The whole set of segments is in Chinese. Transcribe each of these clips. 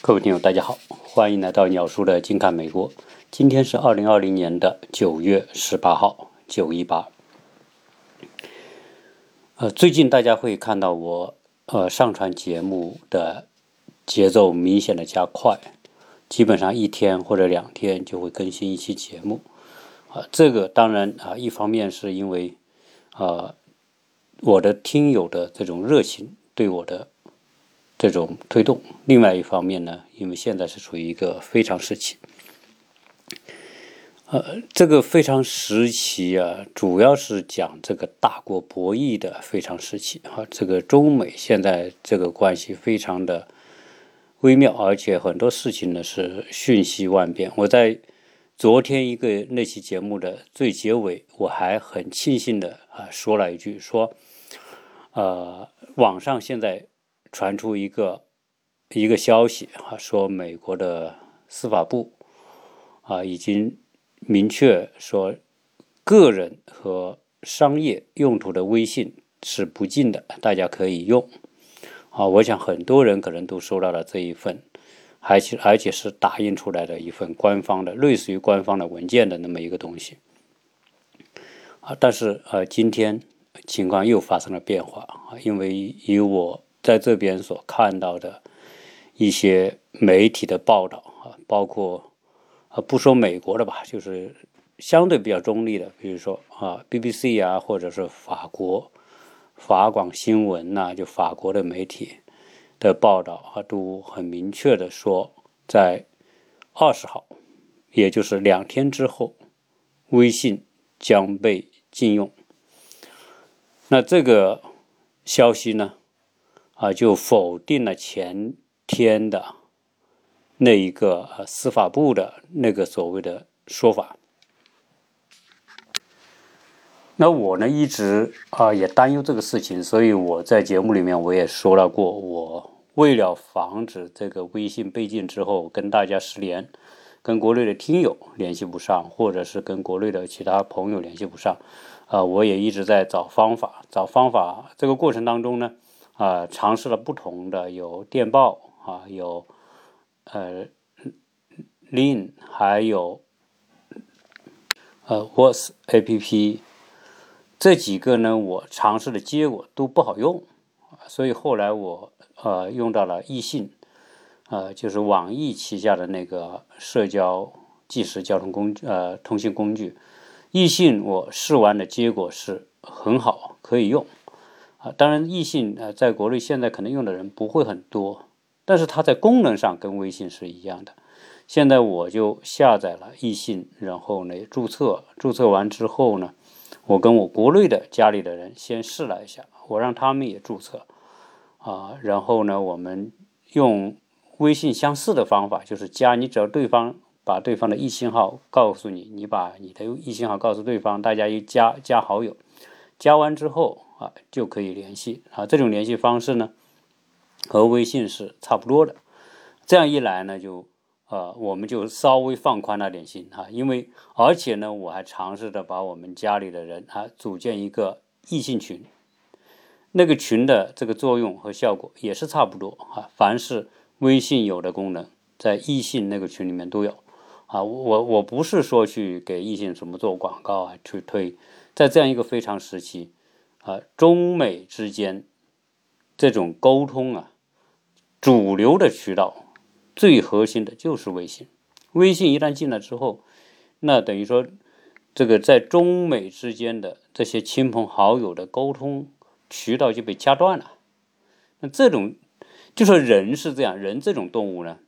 各位听友，大家好，欢迎来到鸟叔的近看美国。今天是二零二零年的九月十八号，九一八。呃，最近大家会看到我呃上传节目的节奏明显的加快，基本上一天或者两天就会更新一期节目。啊，这个当然啊，一方面是因为啊我的听友的这种热情对我的。这种推动，另外一方面呢，因为现在是处于一个非常时期，呃，这个非常时期啊，主要是讲这个大国博弈的非常时期啊。这个中美现在这个关系非常的微妙，而且很多事情呢是瞬息万变。我在昨天一个那期节目的最结尾，我还很庆幸的啊说了一句说，呃，网上现在。传出一个一个消息啊，说美国的司法部啊已经明确说，个人和商业用途的微信是不禁的，大家可以用啊。我想很多人可能都收到了这一份，而且而且是打印出来的一份官方的类似于官方的文件的那么一个东西啊。但是呃，今天情况又发生了变化啊，因为以我。在这边所看到的一些媒体的报道啊，包括啊不说美国的吧，就是相对比较中立的，比如说啊 BBC 啊，或者是法国法广新闻呐，就法国的媒体的报道啊，都很明确的说，在二十号，也就是两天之后，微信将被禁用。那这个消息呢？啊，就否定了前天的那一个司法部的那个所谓的说法。那我呢，一直啊也担忧这个事情，所以我在节目里面我也说了过，我为了防止这个微信被禁之后跟大家失联，跟国内的听友联系不上，或者是跟国内的其他朋友联系不上，啊，我也一直在找方法，找方法。这个过程当中呢。啊，尝试了不同的，有电报啊，有呃，Lin，还有呃 w a s A P P，这几个呢，我尝试的结果都不好用，所以后来我呃用到了易信，呃，就是网易旗下的那个社交即时交通工具呃通信工具，易信我试完的结果是很好，可以用。当然，易信呃，在国内现在可能用的人不会很多，但是它在功能上跟微信是一样的。现在我就下载了易信，然后呢注册，注册完之后呢，我跟我国内的家里的人先试了一下，我让他们也注册，啊，然后呢，我们用微信相似的方法，就是加你，只要对方把对方的易信号告诉你，你把你的易信号告诉对方，大家一加加好友，加完之后。啊，就可以联系啊。这种联系方式呢，和微信是差不多的。这样一来呢，就呃，我们就稍微放宽了点心哈。因为而且呢，我还尝试着把我们家里的人啊组建一个异性群，那个群的这个作用和效果也是差不多啊。凡是微信有的功能，在异性那个群里面都有啊。我我不是说去给异性什么做广告啊，去推，在这样一个非常时期。啊，中美之间这种沟通啊，主流的渠道最核心的就是微信。微信一旦进来之后，那等于说这个在中美之间的这些亲朋好友的沟通渠道就被掐断了。那这种就说人是这样，人这种动物呢，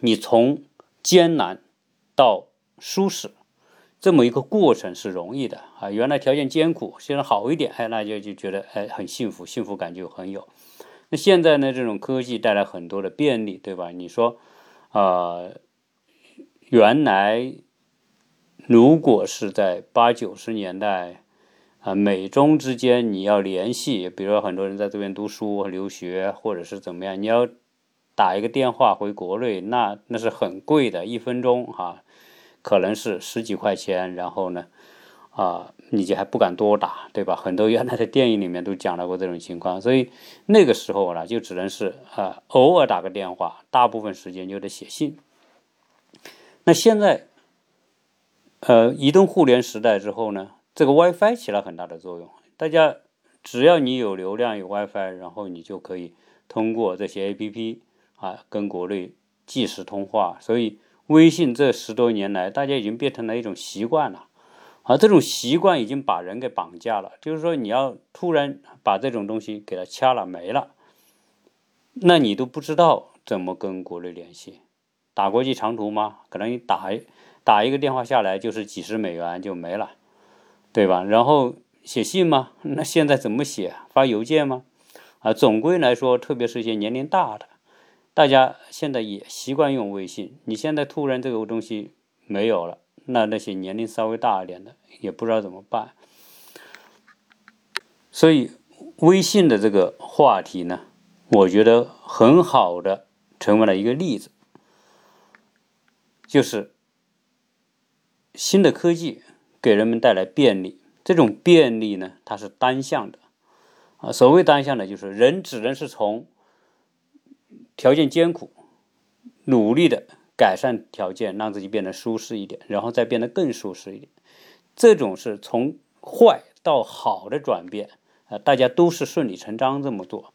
你从艰难到舒适。这么一个过程是容易的啊，原来条件艰苦，现在好一点，哎，那就就觉得哎很幸福，幸福感就很有。那现在呢，这种科技带来很多的便利，对吧？你说，啊，原来如果是在八九十年代啊，美中之间你要联系，比如说很多人在这边读书、留学，或者是怎么样，你要打一个电话回国内，那那是很贵的，一分钟哈。可能是十几块钱，然后呢，啊，你就还不敢多打，对吧？很多原来的电影里面都讲到过这种情况，所以那个时候呢，就只能是啊，偶尔打个电话，大部分时间就得写信。那现在，呃，移动互联时代之后呢，这个 WiFi 起了很大的作用。大家只要你有流量有 WiFi，然后你就可以通过这些 APP 啊，跟国内即时通话。所以微信这十多年来，大家已经变成了一种习惯了。而这种习惯已经把人给绑架了，就是说你要突然把这种东西给它掐了没了，那你都不知道怎么跟国内联系，打国际长途吗？可能你打打一个电话下来就是几十美元就没了，对吧？然后写信吗？那现在怎么写？发邮件吗？啊，总归来说，特别是一些年龄大的，大家现在也习惯用微信，你现在突然这个东西没有了。那那些年龄稍微大一点的也不知道怎么办，所以微信的这个话题呢，我觉得很好的成为了一个例子，就是新的科技给人们带来便利，这种便利呢，它是单向的啊。所谓单向的，就是人只能是从条件艰苦、努力的。改善条件，让自己变得舒适一点，然后再变得更舒适一点。这种是从坏到好的转变啊，大家都是顺理成章这么做。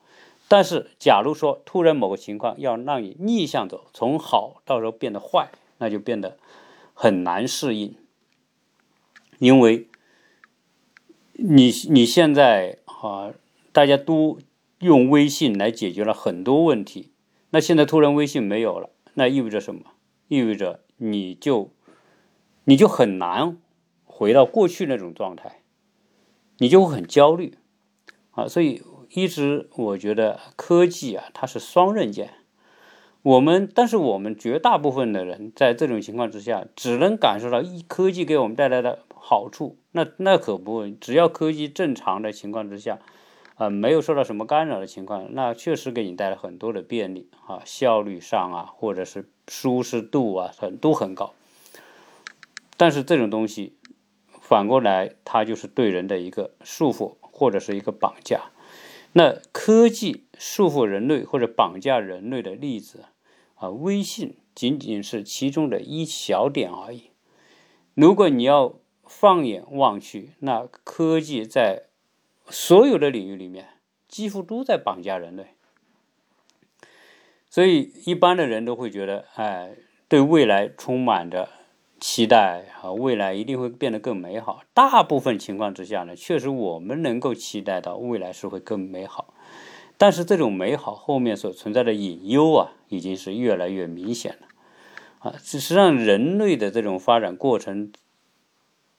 但是，假如说突然某个情况要让你逆向走，从好到时候变得坏，那就变得很难适应。因为你你现在啊，大家都用微信来解决了很多问题，那现在突然微信没有了，那意味着什么？意味着你就你就很难回到过去那种状态，你就会很焦虑啊！所以一直我觉得科技啊，它是双刃剑。我们但是我们绝大部分的人在这种情况之下，只能感受到一科技给我们带来的好处。那那可不，只要科技正常的情况之下。啊，没有受到什么干扰的情况，那确实给你带来很多的便利啊，效率上啊，或者是舒适度啊，很都很高。但是这种东西反过来，它就是对人的一个束缚或者是一个绑架。那科技束缚人类或者绑架人类的例子啊，微信仅仅是其中的一小点而已。如果你要放眼望去，那科技在所有的领域里面，几乎都在绑架人类，所以一般的人都会觉得，哎，对未来充满着期待啊，未来一定会变得更美好。大部分情况之下呢，确实我们能够期待到未来是会更美好，但是这种美好后面所存在的隐忧啊，已经是越来越明显了啊。事实上，人类的这种发展过程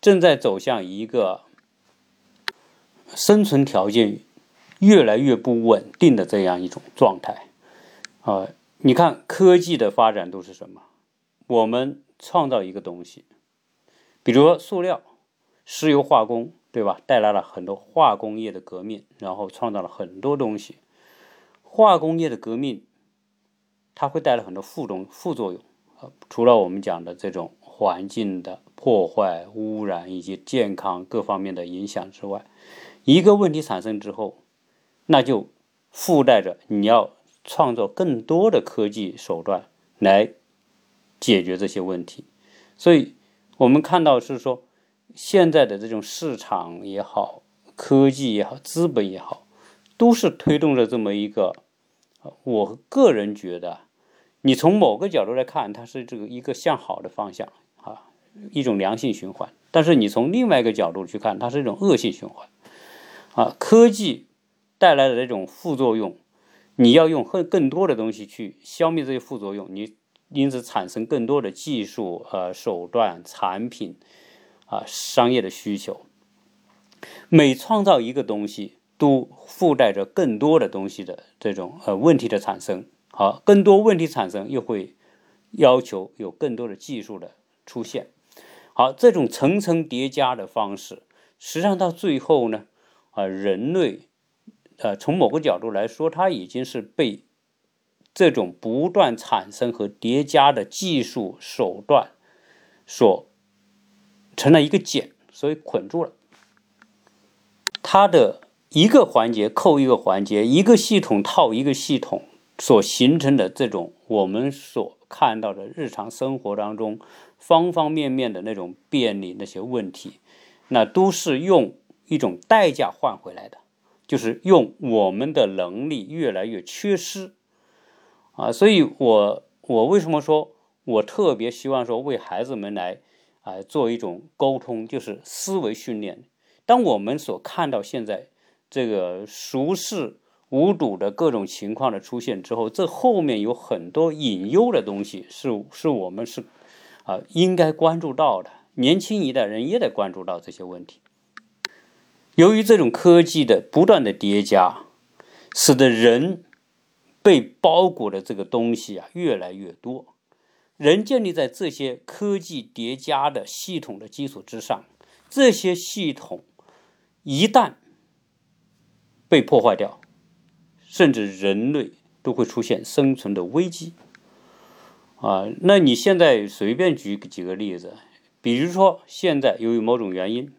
正在走向一个。生存条件越来越不稳定的这样一种状态，啊，你看科技的发展都是什么？我们创造一个东西，比如说塑料、石油化工，对吧？带来了很多化工业的革命，然后创造了很多东西。化工业的革命，它会带来很多副作副作用啊，除了我们讲的这种环境的破坏、污染以及健康各方面的影响之外。一个问题产生之后，那就附带着你要创造更多的科技手段来解决这些问题。所以，我们看到是说，现在的这种市场也好，科技也好，资本也好，都是推动着这么一个。我个人觉得，你从某个角度来看，它是这个一个向好的方向啊，一种良性循环。但是你从另外一个角度去看，它是一种恶性循环。啊，科技带来的这种副作用，你要用更更多的东西去消灭这些副作用，你因此产生更多的技术、呃手段、产品，啊商业的需求。每创造一个东西，都附带着更多的东西的这种呃问题的产生。好，更多问题产生，又会要求有更多的技术的出现。好，这种层层叠加的方式，实际上到最后呢？啊，人类，呃，从某个角度来说，它已经是被这种不断产生和叠加的技术手段所成了一个茧，所以捆住了。它的一个环节扣一个环节，一个系统套一个系统所形成的这种我们所看到的日常生活当中方方面面的那种便利那些问题，那都是用一种代价换回来的，就是用我们的能力越来越缺失啊。所以我我为什么说我特别希望说为孩子们来啊做一种沟通，就是思维训练。当我们所看到现在这个熟视无睹的各种情况的出现之后，这后面有很多隐忧的东西，是是我们是啊应该关注到的。年轻一代人也得关注到这些问题。由于这种科技的不断的叠加，使得人被包裹的这个东西啊越来越多，人建立在这些科技叠加的系统的基础之上，这些系统。一旦被破坏掉，甚至人类都会出现生存的危机。啊，那你现在随便举几个例子，比如说现在由于某种原因，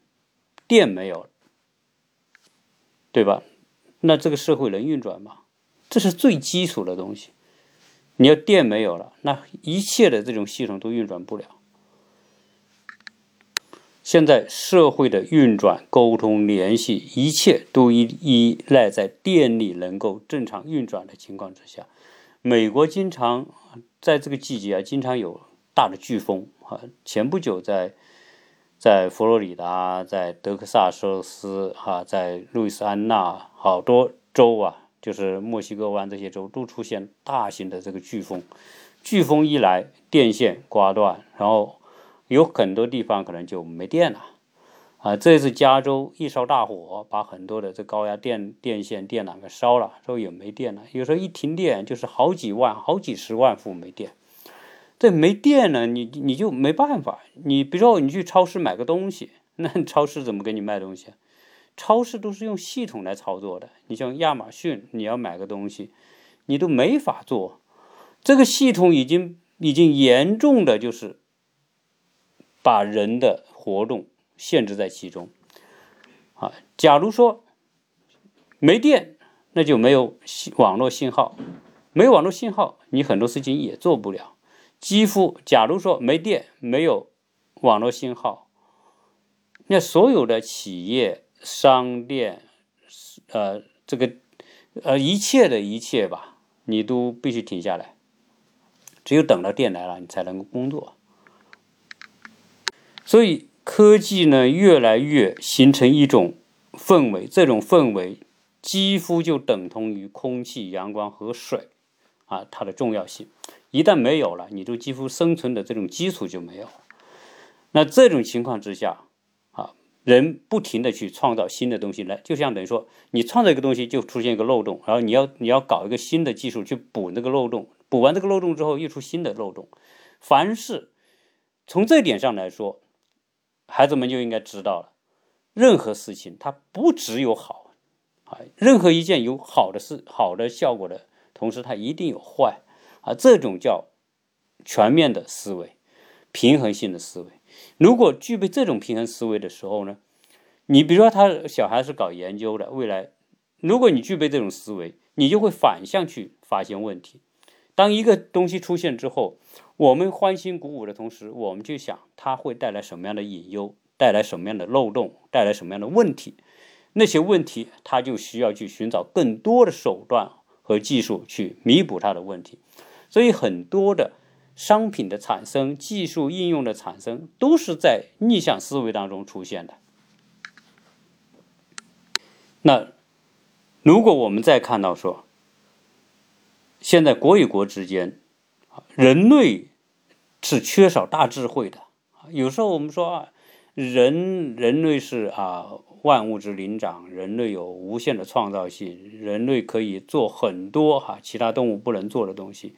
电没有了，对吧？那这个社会能运转吗？这是最基础的东西。你要电没有了，那一切的这种系统都运转不了。现在社会的运转、沟通、联系，一切都依依赖在电力能够正常运转的情况之下。美国经常在这个季节啊，经常有大的飓风啊。前不久在在佛罗里达、在德克萨斯哈、在路易斯安那好多州啊，就是墨西哥湾这些州都出现大型的这个飓风。飓风一来，电线刮断，然后。有很多地方可能就没电了，啊，这次加州一烧大火，把很多的这高压电电线电缆给烧了，之后也没电了。有时候一停电就是好几万、好几十万户没电。这没电了，你你就没办法。你比如说你去超市买个东西，那超市怎么给你卖东西？超市都是用系统来操作的。你像亚马逊，你要买个东西，你都没法做。这个系统已经已经严重的就是。把人的活动限制在其中，啊，假如说没电，那就没有网络信号，没有网络信号，你很多事情也做不了。几乎，假如说没电，没有网络信号，那所有的企业、商店，呃，这个，呃，一切的一切吧，你都必须停下来，只有等到电来了，你才能够工作。所以科技呢，越来越形成一种氛围，这种氛围几乎就等同于空气、阳光和水啊，它的重要性一旦没有了，你就几乎生存的这种基础就没有。那这种情况之下啊，人不停的去创造新的东西来，就像等于说，你创造一个东西就出现一个漏洞，然后你要你要搞一个新的技术去补那个漏洞，补完这个漏洞之后又出新的漏洞。凡是从这点上来说。孩子们就应该知道了，任何事情它不只有好，啊，任何一件有好的事、好的效果的同时，它一定有坏，啊，这种叫全面的思维、平衡性的思维。如果具备这种平衡思维的时候呢，你比如说他小孩是搞研究的，未来如果你具备这种思维，你就会反向去发现问题。当一个东西出现之后，我们欢欣鼓舞的同时，我们就想它会带来什么样的隐忧，带来什么样的漏洞，带来什么样的问题？那些问题，他就需要去寻找更多的手段和技术去弥补它的问题。所以，很多的商品的产生、技术应用的产生，都是在逆向思维当中出现的。那如果我们再看到说，现在国与国之间，人类是缺少大智慧的。有时候我们说啊，人人类是啊万物之灵长，人类有无限的创造性，人类可以做很多哈其他动物不能做的东西。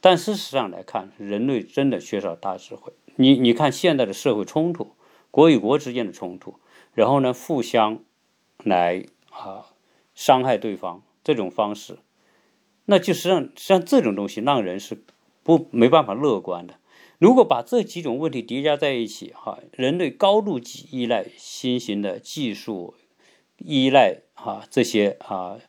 但事实上来看，人类真的缺少大智慧。你你看现在的社会冲突，国与国之间的冲突，然后呢互相来啊伤害对方这种方式。那就实际上，实际上这种东西让人是不没办法乐观的。如果把这几种问题叠加在一起，哈，人类高度依赖新型的技术，依赖哈这些啊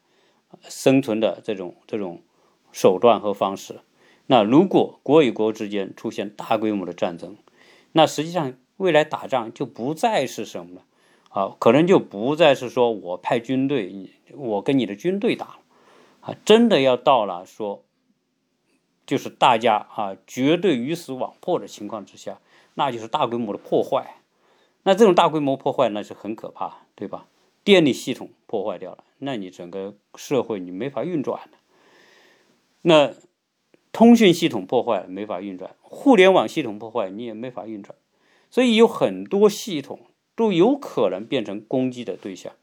生存的这种这种手段和方式，那如果国与国之间出现大规模的战争，那实际上未来打仗就不再是什么了，啊，可能就不再是说我派军队，我跟你的军队打，啊，真的要到了说。就是大家啊，绝对鱼死网破的情况之下，那就是大规模的破坏。那这种大规模破坏那是很可怕，对吧？电力系统破坏掉了，那你整个社会你没法运转的。那通讯系统破坏了没法运转，互联网系统破坏你也没法运转。所以有很多系统都有可能变成攻击的对象。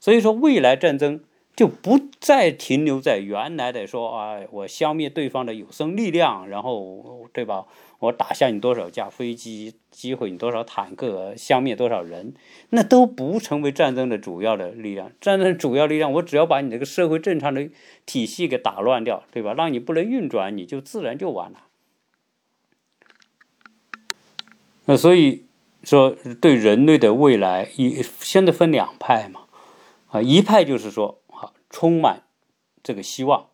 所以说，未来战争。就不再停留在原来的说啊，我消灭对方的有生力量，然后对吧？我打下你多少架飞机，击毁你多少坦克，消灭多少人，那都不成为战争的主要的力量。战争主要力量，我只要把你这个社会正常的体系给打乱掉，对吧？让你不能运转，你就自然就完了。那所以说，对人类的未来，一现在分两派嘛，啊，一派就是说。充满这个希望，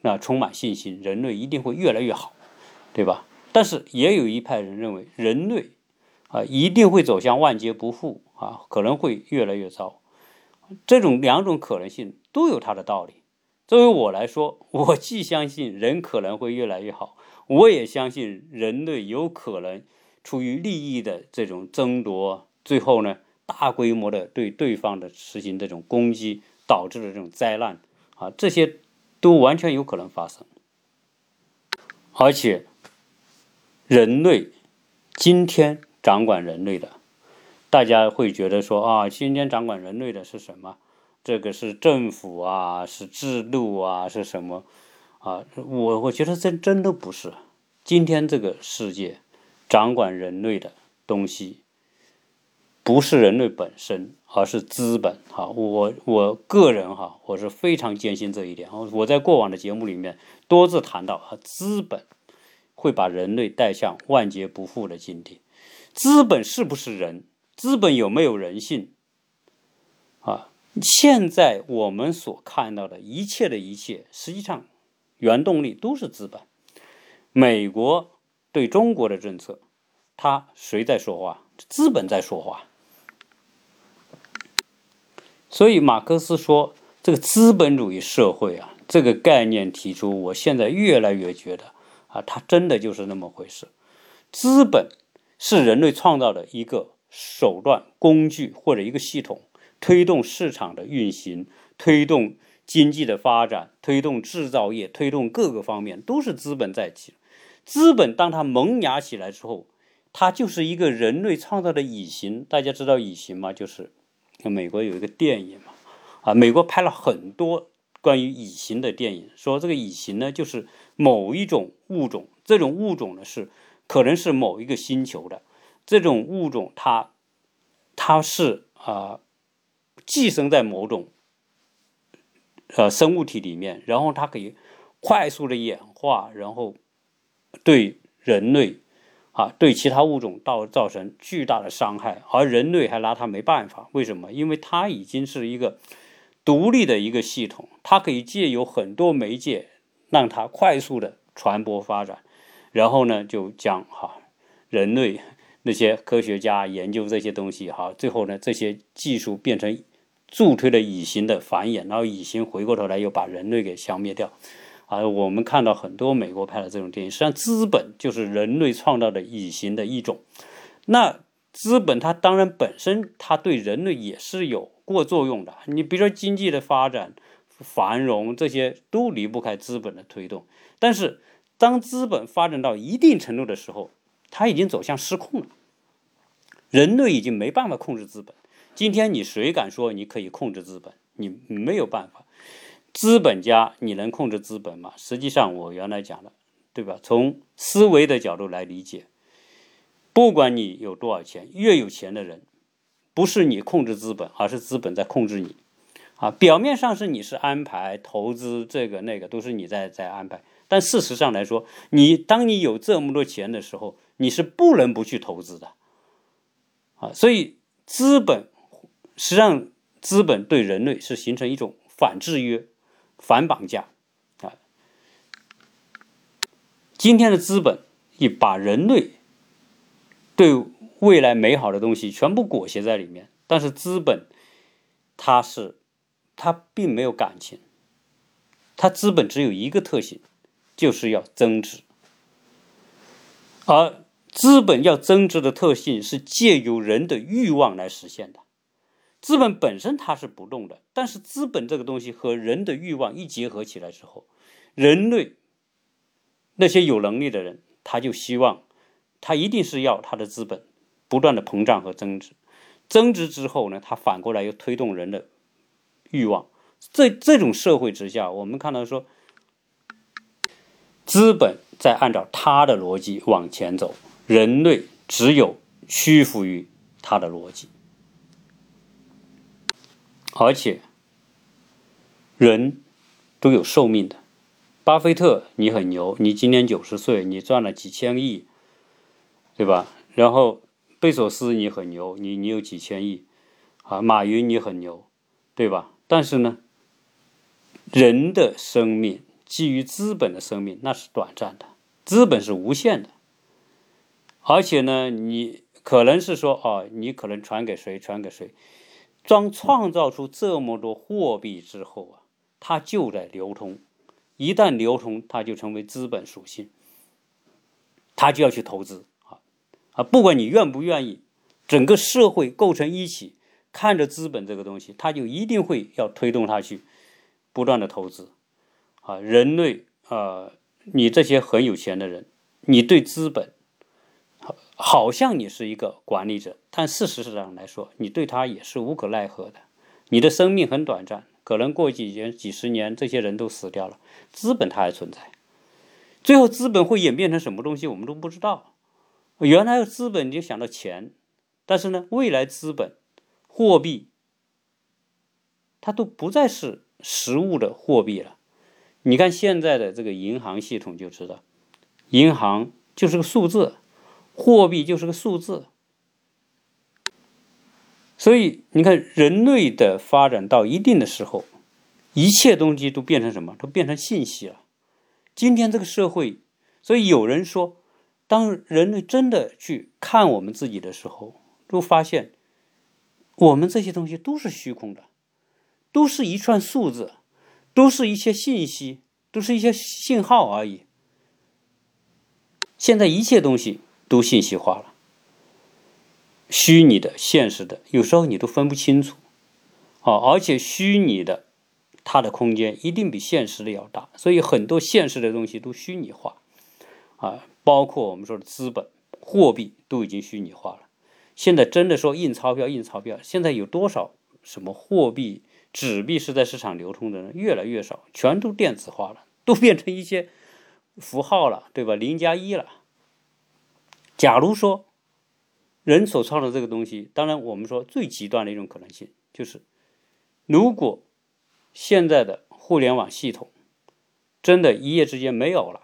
那充满信心，人类一定会越来越好，对吧？但是也有一派人认为，人类啊一定会走向万劫不复啊，可能会越来越糟。这种两种可能性都有它的道理。作为我来说，我既相信人可能会越来越好，我也相信人类有可能出于利益的这种争夺，最后呢大规模的对对方的实行这种攻击。导致的这种灾难啊，这些都完全有可能发生。而且，人类今天掌管人类的，大家会觉得说啊，今天掌管人类的是什么？这个是政府啊，是制度啊，是什么啊？我我觉得真真的不是。今天这个世界掌管人类的东西。不是人类本身，而是资本。哈，我我个人哈，我是非常坚信这一点。我在过往的节目里面多次谈到，啊，资本会把人类带向万劫不复的境地。资本是不是人？资本有没有人性？啊，现在我们所看到的一切的一切，实际上原动力都是资本。美国对中国的政策，他谁在说话？资本在说话。所以，马克思说：“这个资本主义社会啊，这个概念提出，我现在越来越觉得啊，它真的就是那么回事。资本是人类创造的一个手段、工具或者一个系统，推动市场的运行，推动经济的发展，推动制造业，推动各个方面，都是资本在起。资本当它萌芽起来之后，它就是一个人类创造的乙型。大家知道乙型吗？就是。”美国有一个电影嘛，啊，美国拍了很多关于乙型的电影，说这个乙型呢，就是某一种物种，这种物种呢是可能是某一个星球的，这种物种它它是啊寄生在某种呃生物体里面，然后它可以快速的演化，然后对人类。啊，对其他物种造造成巨大的伤害，而人类还拿它没办法。为什么？因为它已经是一个独立的一个系统，它可以借由很多媒介让它快速的传播发展。然后呢，就将哈人类那些科学家研究这些东西哈，最后呢，这些技术变成助推了乙型的繁衍，然后乙型回过头来又把人类给消灭掉。啊，我们看到很多美国拍的这种电影，实际上资本就是人类创造的隐形的一种。那资本它当然本身它对人类也是有过作用的。你比如说经济的发展、繁荣这些都离不开资本的推动。但是当资本发展到一定程度的时候，它已经走向失控了。人类已经没办法控制资本。今天你谁敢说你可以控制资本？你没有办法。资本家，你能控制资本吗？实际上，我原来讲的，对吧？从思维的角度来理解，不管你有多少钱，越有钱的人，不是你控制资本，而是资本在控制你。啊，表面上是你是安排投资这个那个都是你在在安排，但事实上来说，你当你有这么多钱的时候，你是不能不去投资的，啊，所以资本实际上资本对人类是形成一种反制约、反绑架啊。今天的资本已把人类对未来美好的东西全部裹挟在里面，但是资本它是。它并没有感情，它资本只有一个特性，就是要增值。而资本要增值的特性是借由人的欲望来实现的。资本本身它是不动的，但是资本这个东西和人的欲望一结合起来之后，人类那些有能力的人，他就希望，他一定是要他的资本不断的膨胀和增值。增值之后呢，他反过来又推动人的。欲望，这这种社会之下，我们看到说，资本在按照它的逻辑往前走，人类只有屈服于它的逻辑，而且人都有寿命的。巴菲特，你很牛，你今年九十岁，你赚了几千亿，对吧？然后贝索斯，你很牛，你你有几千亿，啊，马云你很牛，对吧？但是呢，人的生命基于资本的生命那是短暂的，资本是无限的，而且呢，你可能是说哦，你可能传给谁，传给谁，当创造出这么多货币之后啊，它就在流通，一旦流通，它就成为资本属性，它就要去投资。啊啊，不管你愿不愿意，整个社会构成一起。看着资本这个东西，他就一定会要推动他去不断的投资，啊，人类啊，你这些很有钱的人，你对资本，好像你是一个管理者，但事实上来说，你对他也是无可奈何的。你的生命很短暂，可能过几年、几十年，这些人都死掉了，资本它还存在。最后，资本会演变成什么东西，我们都不知道。原来资本就想到钱，但是呢，未来资本。货币，它都不再是实物的货币了。你看现在的这个银行系统就知道，银行就是个数字，货币就是个数字。所以你看，人类的发展到一定的时候，一切东西都变成什么？都变成信息了。今天这个社会，所以有人说，当人类真的去看我们自己的时候，都发现。我们这些东西都是虚空的，都是一串数字，都是一些信息，都是一些信号而已。现在一切东西都信息化了，虚拟的、现实的，有时候你都分不清楚。啊，而且虚拟的，它的空间一定比现实的要大，所以很多现实的东西都虚拟化。啊，包括我们说的资本、货币都已经虚拟化了。现在真的说印钞票，印钞票，现在有多少什么货币、纸币是在市场流通的呢？越来越少，全都电子化了，都变成一些符号了，对吧？零加一了。假如说人所创造这个东西，当然我们说最极端的一种可能性就是，如果现在的互联网系统真的一夜之间没有了，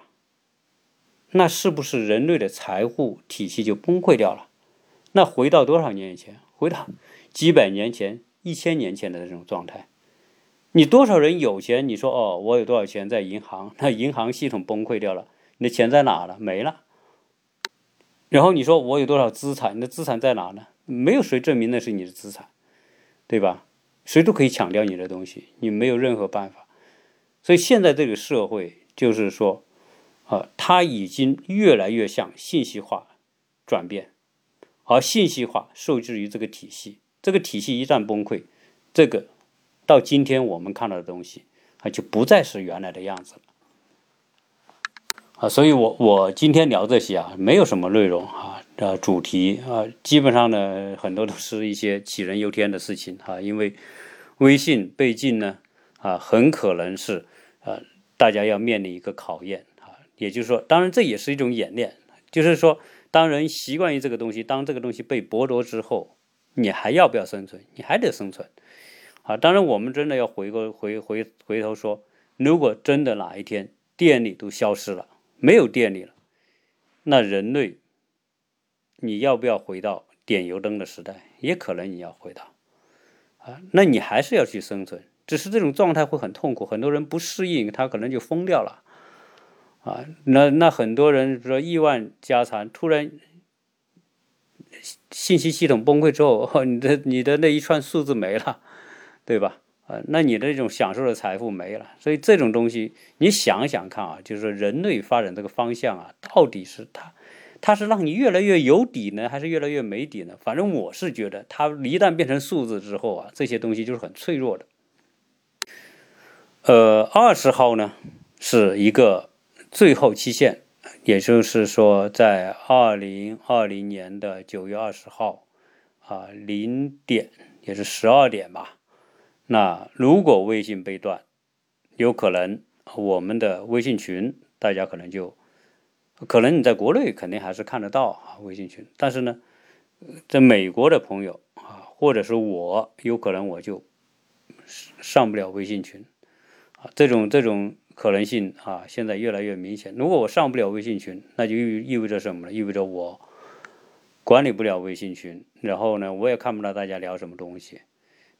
那是不是人类的财富体系就崩溃掉了？那回到多少年以前？回到几百年前、一千年前的这种状态，你多少人有钱？你说哦，我有多少钱在银行？那银行系统崩溃掉了，你的钱在哪了？没了。然后你说我有多少资产？你的资产在哪呢？没有谁证明那是你的资产，对吧？谁都可以抢掉你的东西，你没有任何办法。所以现在这个社会就是说，啊，它已经越来越向信息化转变。而信息化受制于这个体系，这个体系一旦崩溃，这个到今天我们看到的东西啊，就不再是原来的样子了。啊，所以我我今天聊这些啊，没有什么内容啊，呃，主题啊，基本上呢，很多都是一些杞人忧天的事情啊，因为微信被禁呢，啊，很可能是呃，大家要面临一个考验啊，也就是说，当然这也是一种演练，就是说。当人习惯于这个东西，当这个东西被剥夺之后，你还要不要生存？你还得生存，啊，当然我们真的要回过回回回头说，如果真的哪一天电力都消失了，没有电力了，那人类你要不要回到点油灯的时代？也可能你要回到啊，那你还是要去生存，只是这种状态会很痛苦，很多人不适应，他可能就疯掉了啊。那那很多人说亿万家产突然。信息系统崩溃之后，你的你的那一串数字没了，对吧？啊，那你的这种享受的财富没了。所以这种东西，你想想看啊，就是人类发展这个方向啊，到底是它，它是让你越来越有底呢，还是越来越没底呢？反正我是觉得，它一旦变成数字之后啊，这些东西就是很脆弱的。呃，二十号呢是一个最后期限。也就是说，在二零二零年的九月二十号，啊零点也是十二点吧。那如果微信被断，有可能我们的微信群，大家可能就可能你在国内肯定还是看得到啊微信群，但是呢，在美国的朋友啊，或者是我，有可能我就上不了微信群啊，这种这种。可能性啊，现在越来越明显。如果我上不了微信群，那就意意味着什么呢？意味着我管理不了微信群，然后呢，我也看不到大家聊什么东西。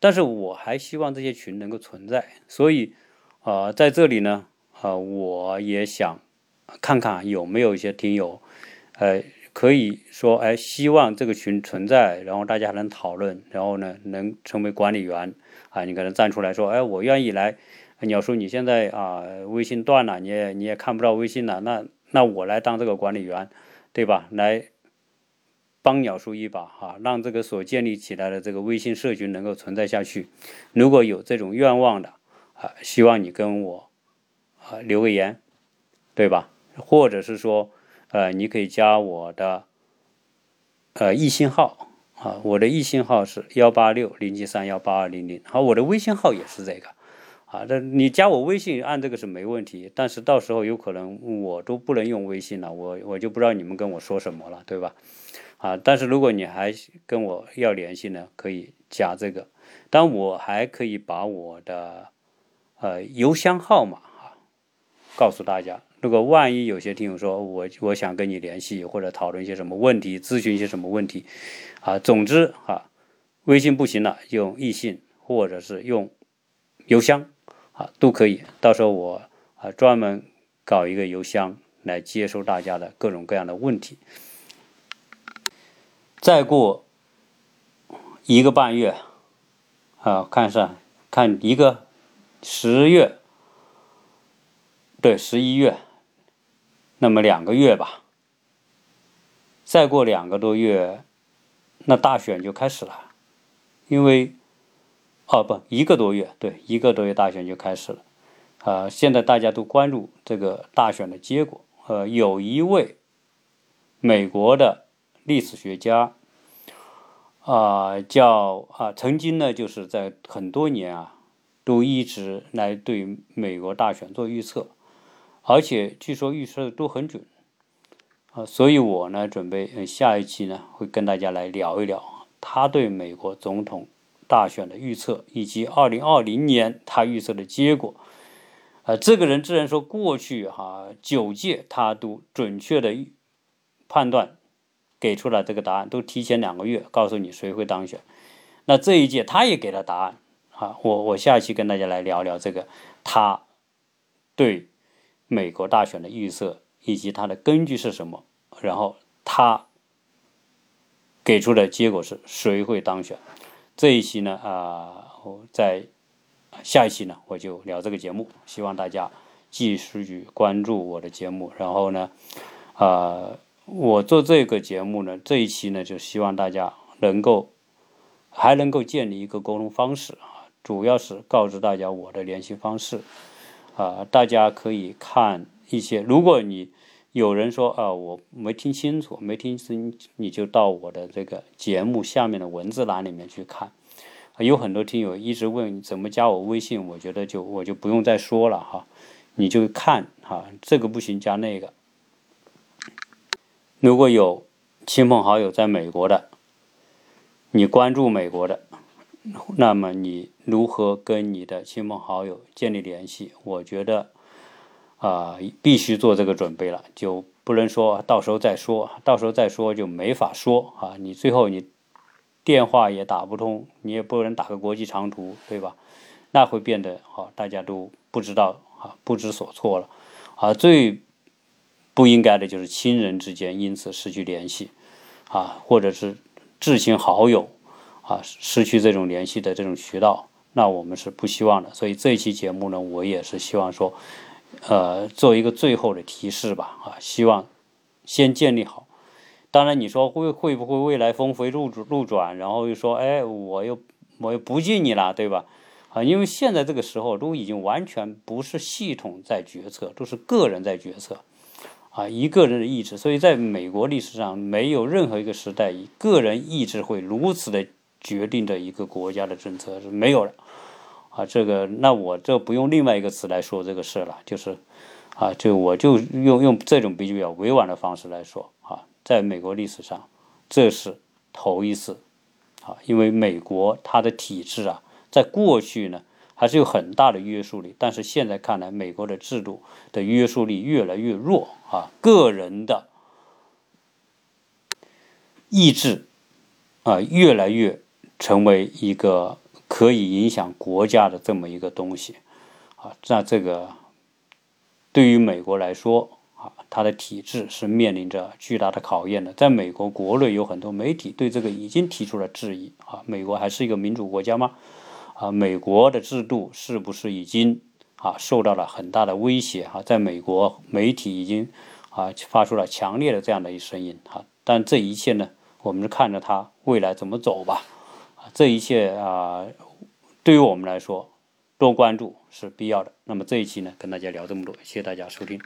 但是我还希望这些群能够存在，所以啊，在这里呢，啊，我也想看看有没有一些听友，呃，可以说，哎，希望这个群存在，然后大家能讨论，然后呢，能成为管理员啊，你可能站出来说，哎，我愿意来。鸟叔，你现在啊，微信断了，你也你也看不到微信了，那那我来当这个管理员，对吧？来帮鸟叔一把哈，让这个所建立起来的这个微信社群能够存在下去。如果有这种愿望的啊，希望你跟我啊留个言，对吧？或者是说，呃，你可以加我的呃易信号啊，我的易信号是幺八六零七三幺八二零零，好，我的微信号也是这个。啊，那你加我微信按这个是没问题，但是到时候有可能我都不能用微信了，我我就不知道你们跟我说什么了，对吧？啊，但是如果你还跟我要联系呢，可以加这个，但我还可以把我的呃邮箱号码啊告诉大家。如果万一有些听友说我我想跟你联系或者讨论一些什么问题，咨询一些什么问题，啊，总之啊，微信不行了，用易信或者是用邮箱。啊，都可以。到时候我啊专门搞一个邮箱来接收大家的各种各样的问题。再过一个半月，啊，看上看一个十月，对，十一月，那么两个月吧。再过两个多月，那大选就开始了，因为。哦不，一个多月，对，一个多月大选就开始了，啊，现在大家都关注这个大选的结果。呃，有一位美国的历史学家，啊，叫啊，曾经呢就是在很多年啊，都一直来对美国大选做预测，而且据说预测的都很准，啊，所以我呢准备下一期呢会跟大家来聊一聊他对美国总统。大选的预测以及二零二零年他预测的结果，呃，这个人自然说过去哈九届他都准确的判断给出了这个答案，都提前两个月告诉你谁会当选。那这一届他也给了答案啊，我我下期跟大家来聊聊这个他对美国大选的预测以及他的根据是什么，然后他给出的结果是谁会当选。这一期呢，啊，我在下一期呢，我就聊这个节目，希望大家继续关注我的节目。然后呢，啊，我做这个节目呢，这一期呢，就希望大家能够还能够建立一个沟通方式啊，主要是告知大家我的联系方式啊，大家可以看一些，如果你。有人说啊，我没听清楚，没听清，你就到我的这个节目下面的文字栏里面去看。有很多听友一直问怎么加我微信，我觉得就我就不用再说了哈，你就看哈，这个不行加那个。如果有亲朋好友在美国的，你关注美国的，那么你如何跟你的亲朋好友建立联系？我觉得啊，必须做这个准备了，就不能说到时候再说，到时候再说就没法说啊。你最后你电话也打不通，你也不能打个国际长途，对吧？那会变得啊，大家都不知道啊，不知所措了啊。最不应该的就是亲人之间因此失去联系啊，或者是至亲好友。啊，失去这种联系的这种渠道，那我们是不希望的。所以这一期节目呢，我也是希望说，呃，做一个最后的提示吧。啊，希望先建立好。当然，你说会会不会未来峰回路路转，然后又说，哎，我又我又不进你了，对吧？啊，因为现在这个时候都已经完全不是系统在决策，都是个人在决策。啊，一个人的意志。所以，在美国历史上，没有任何一个时代一个人意志会如此的。决定着一个国家的政策是没有的，啊，这个那我这不用另外一个词来说这个事了，就是，啊，就我就用用这种比较委婉的方式来说，啊，在美国历史上这是头一次，啊，因为美国它的体制啊，在过去呢还是有很大的约束力，但是现在看来，美国的制度的约束力越来越弱，啊，个人的意志啊越来越。成为一个可以影响国家的这么一个东西，啊，那这个对于美国来说，啊，它的体制是面临着巨大的考验的。在美国国内有很多媒体对这个已经提出了质疑，啊，美国还是一个民主国家吗？啊，美国的制度是不是已经啊受到了很大的威胁？啊，在美国媒体已经啊发出了强烈的这样的一声音，啊，但这一切呢，我们看着它未来怎么走吧。啊这一切啊，对于我们来说，多关注是必要的。那么这一期呢，跟大家聊这么多，谢谢大家收听。